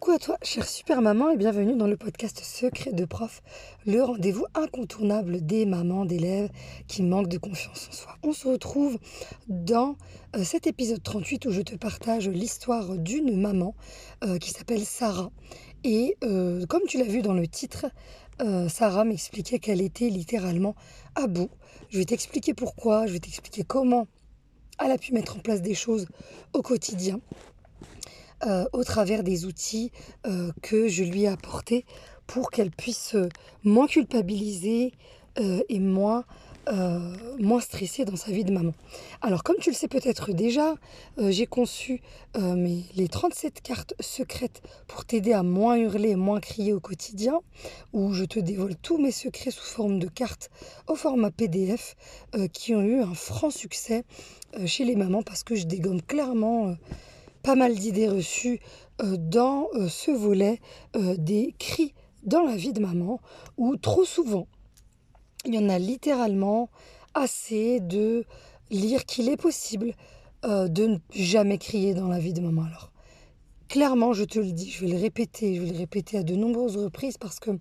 Coucou à toi, chère super maman, et bienvenue dans le podcast Secret de prof, le rendez-vous incontournable des mamans d'élèves qui manquent de confiance en soi. On se retrouve dans euh, cet épisode 38 où je te partage l'histoire d'une maman euh, qui s'appelle Sarah. Et euh, comme tu l'as vu dans le titre, Sarah m'expliquait qu'elle était littéralement à bout. Je vais t'expliquer pourquoi, je vais t'expliquer comment elle a pu mettre en place des choses au quotidien. Euh, au travers des outils euh, que je lui ai apportés pour qu'elle puisse euh, moins culpabiliser et moins, moins stresser dans sa vie de maman. Alors comme tu le sais peut-être déjà, j'ai conçu mes, les 37 cartes secrètes pour t'aider à moins hurler et moins crier au quotidien, où je te dévoile tous mes secrets sous forme de cartes au format PDF qui ont eu un franc succès chez les mamans parce que je dégomme clairement pas mal d'idées reçues euh, dans euh, ce volet euh, des cris dans la vie de maman, où trop souvent, il y en a littéralement assez de lire qu'il est possible de ne jamais crier dans la vie de maman. Alors, clairement, je te le dis, je vais le répéter, je vais le répéter à de nombreuses reprises parce que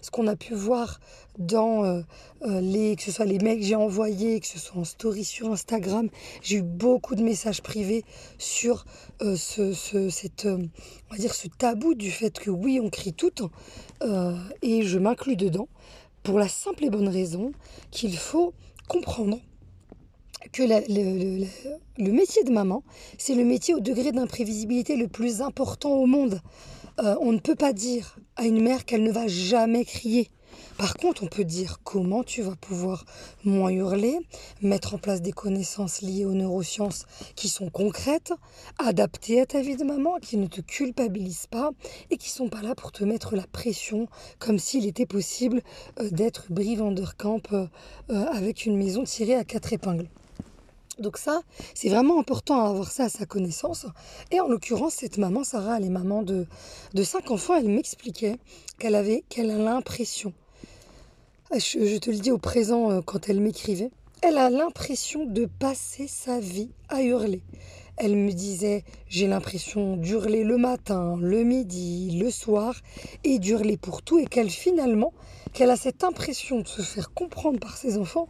ce qu'on a pu voir dans euh, euh, les, que ce soit les mails que j'ai envoyés, que ce soit en story sur Instagram, j'ai eu beaucoup de messages privés sur euh, ce, cette, on va dire ce tabou du fait que oui, on crie tout et je m'inclus dedans pour la simple et bonne raison qu'il faut comprendre que le, métier de maman, c'est le métier au degré d'imprévisibilité le plus important au monde. Euh, on ne peut pas dire à une mère qu'elle ne va jamais crier. Par contre, on peut dire comment tu vas pouvoir moins hurler, mettre en place des connaissances liées aux neurosciences qui sont concrètes, adaptées à ta vie de maman, qui ne te culpabilisent pas et qui sont pas là pour te mettre la pression comme s'il était possible euh, d'être Brie Vanderkamp euh, avec une maison tirée à quatre épingles. Donc ça, c'est vraiment important à avoir ça à sa connaissance. Et en l'occurrence, cette maman, Sarah, elle est maman de, de cinq enfants. Elle m'expliquait qu'elle avait, qu'elle a l'impression, je, te le dis au présent euh, quand elle m'écrivait, elle a l'impression de passer sa vie à hurler. Elle me disait, j'ai l'impression d'hurler le matin, le midi, le soir, et d'hurler pour tout, et qu'elle finalement, qu'elle a cette impression de se faire comprendre par ses enfants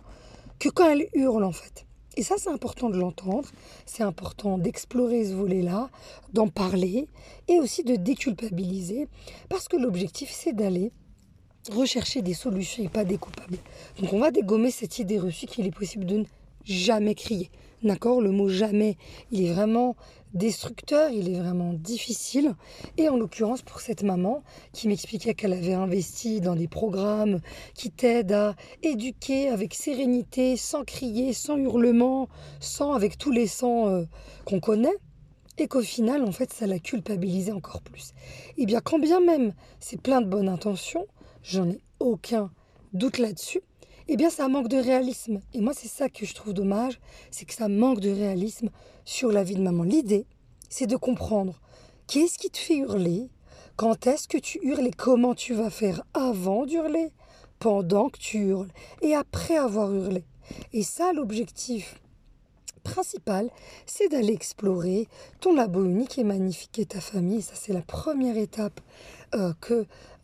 que quand elle hurle en fait. Et ça, c'est important de l'entendre, c'est important d'explorer ce volet-là, d'en parler et aussi de déculpabiliser, parce que l'objectif, c'est d'aller rechercher des solutions et pas des coupables. Donc on va dégommer cette idée reçue qu'il est possible de ne jamais crier. D'accord Le mot jamais, il est vraiment destructeur, il est vraiment difficile. Et en l'occurrence, pour cette maman qui m'expliquait qu'elle avait investi dans des programmes qui t'aident à éduquer avec sérénité, sans crier, sans hurlement, sans avec tous les sons euh, qu'on connaît, et qu'au final, en fait, ça l'a culpabilisé encore plus. Eh bien, quand bien même c'est plein de bonnes intentions, j'en ai aucun doute là-dessus, eh bien ça manque de réalisme. Et moi c'est ça que je trouve dommage, c'est que ça manque de réalisme sur la vie de maman. L'idée, c'est de comprendre qu'est-ce qui te fait hurler, quand est-ce que tu hurles et comment tu vas faire avant d'hurler, pendant que tu hurles et après avoir hurlé. Et ça, l'objectif principal, c'est d'aller explorer ton labo unique et magnifique et ta famille. ça, c'est la première étape euh,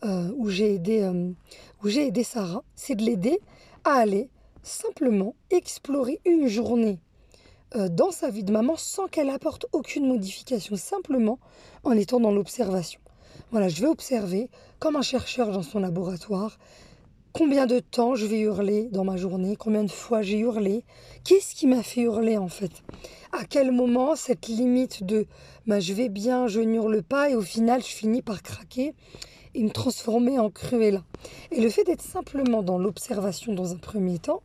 euh, où j'ai aidé, euh, j'ai aidé Sarah. C'est de l'aider à aller simplement explorer une journée euh, dans sa vie de maman sans qu'elle apporte aucune modification, simplement en étant dans l'observation. Voilà, je vais observer, comme un chercheur dans son laboratoire, combien de temps je vais hurler dans ma journée, combien de fois j'ai hurlé, qu'est-ce qui m'a fait hurler en fait, à quel moment cette limite de bah, je vais bien, je n'hurle pas et au final je finis par craquer? Et me transformer en Cruella. Et le fait d'être simplement dans l'observation dans un premier temps,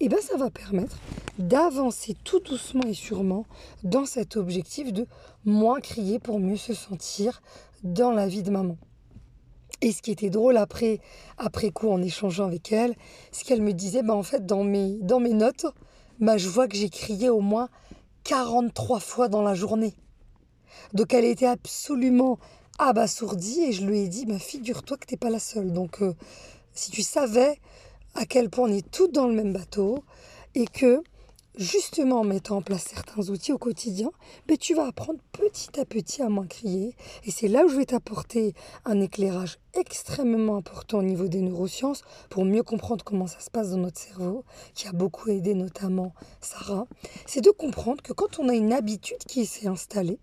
eh ben ça va permettre d'avancer tout doucement et sûrement dans cet objectif de moins crier pour mieux se sentir dans la vie de maman. Et ce qui était drôle après, après coup en échangeant avec elle, c'est qu'elle me disait, bah en fait dans mes, dans mes notes, bah, je vois que j'ai crié au moins 43 fois dans la journée. Donc elle était absolument abasourdie et je lui ai dit, bah, figure-toi que tu n'es pas la seule. Donc, euh, si tu savais à quel point on est toutes dans le même bateau et que justement en mettant en place certains outils au quotidien, ben, tu vas apprendre petit à petit à moins crier. Et c'est là où je vais t'apporter un éclairage extrêmement important au niveau des neurosciences pour mieux comprendre comment ça se passe dans notre cerveau, qui a beaucoup aidé notamment Sarah. C'est de comprendre que quand on a une habitude qui s'est installée,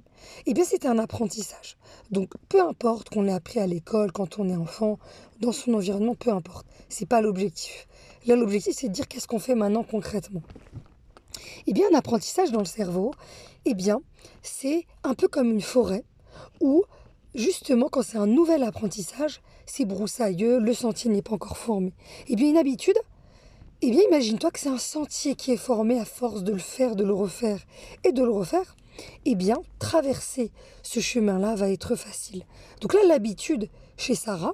eh bien c'est un apprentissage. Donc peu importe qu'on l'ait appris à l'école, quand on est enfant, dans son environnement, peu importe. C'est pas l'objectif. Là, l'objectif, c'est de dire qu'est-ce qu'on fait maintenant concrètement. Eh bien, un apprentissage dans le cerveau, eh bien, c'est un peu comme une forêt où, justement, quand c'est un nouvel apprentissage, c'est broussailleux, le sentier n'est pas encore formé. Eh bien, une habitude, eh bien, imagine-toi que c'est un sentier qui est formé à force de le faire, de le refaire et de le refaire. Eh bien, traverser ce chemin-là va être facile. Donc là, l'habitude chez Sarah,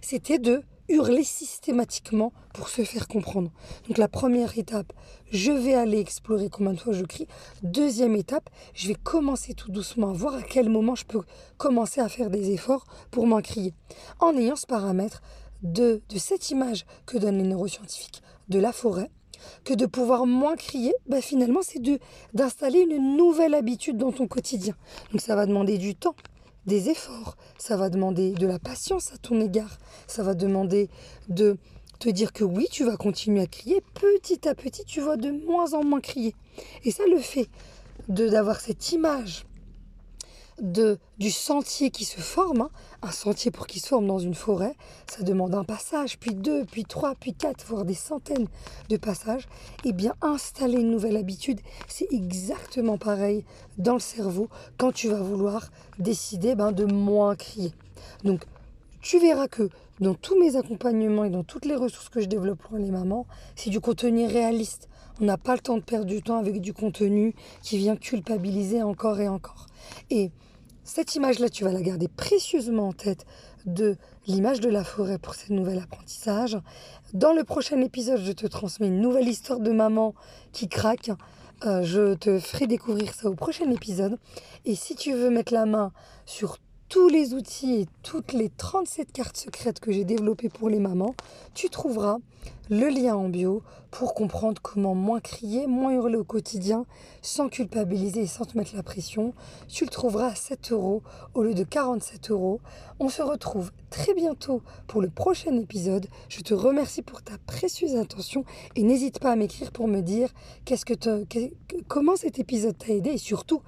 c'était de hurler systématiquement pour se faire comprendre. Donc la première étape, je vais aller explorer combien de fois je crie. Deuxième étape, je vais commencer tout doucement à voir à quel moment je peux commencer à faire des efforts pour m'en crier. En ayant ce paramètre de, de cette image que donnent les neuroscientifiques de la forêt, que de pouvoir moins crier, bah finalement c'est d'installer une nouvelle habitude dans ton quotidien. Donc ça va demander du temps, des efforts, ça va demander de la patience à ton égard, ça va demander de te dire que oui, tu vas continuer à crier, petit à petit, tu vas de moins en moins crier. Et ça, le fait d'avoir cette image de, du sentier qui se forme, hein, un sentier pour qu'il se forme dans une forêt, ça demande un passage, puis deux, puis trois, puis quatre, voire des centaines de passages. Et eh bien installer une nouvelle habitude, c'est exactement pareil dans le cerveau quand tu vas vouloir décider ben, de moins crier. Donc tu verras que dans tous mes accompagnements et dans toutes les ressources que je développe pour les mamans, c'est du contenu réaliste. On n'a pas le temps de perdre du temps avec du contenu qui vient culpabiliser encore et encore. Et cette image-là, tu vas la garder précieusement en tête de l'image de la forêt pour ce nouvel apprentissage. Dans le prochain épisode, je te transmets une nouvelle histoire de maman qui craque. Euh, je te ferai découvrir ça au prochain épisode. Et si tu veux mettre la main sur tous les outils et toutes les 37 cartes secrètes que j'ai développées pour les mamans, tu trouveras le lien en bio pour comprendre comment moins crier, moins hurler au quotidien sans culpabiliser et sans te mettre la pression. Tu le trouveras à 7 euros au lieu de 47 euros. On se retrouve très bientôt pour le prochain épisode. Je te remercie pour ta précieuse attention et n'hésite pas à m'écrire pour me dire qu'est-ce que comment cet épisode t'a aidé et surtout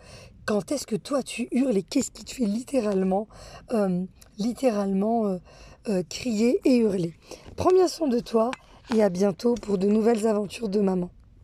quand est-ce que toi tu hurles et qu'est-ce qui te fait littéralement, euh, littéralement euh, euh, crier et hurler? Prends bien soin de toi et à bientôt pour de nouvelles aventures de maman.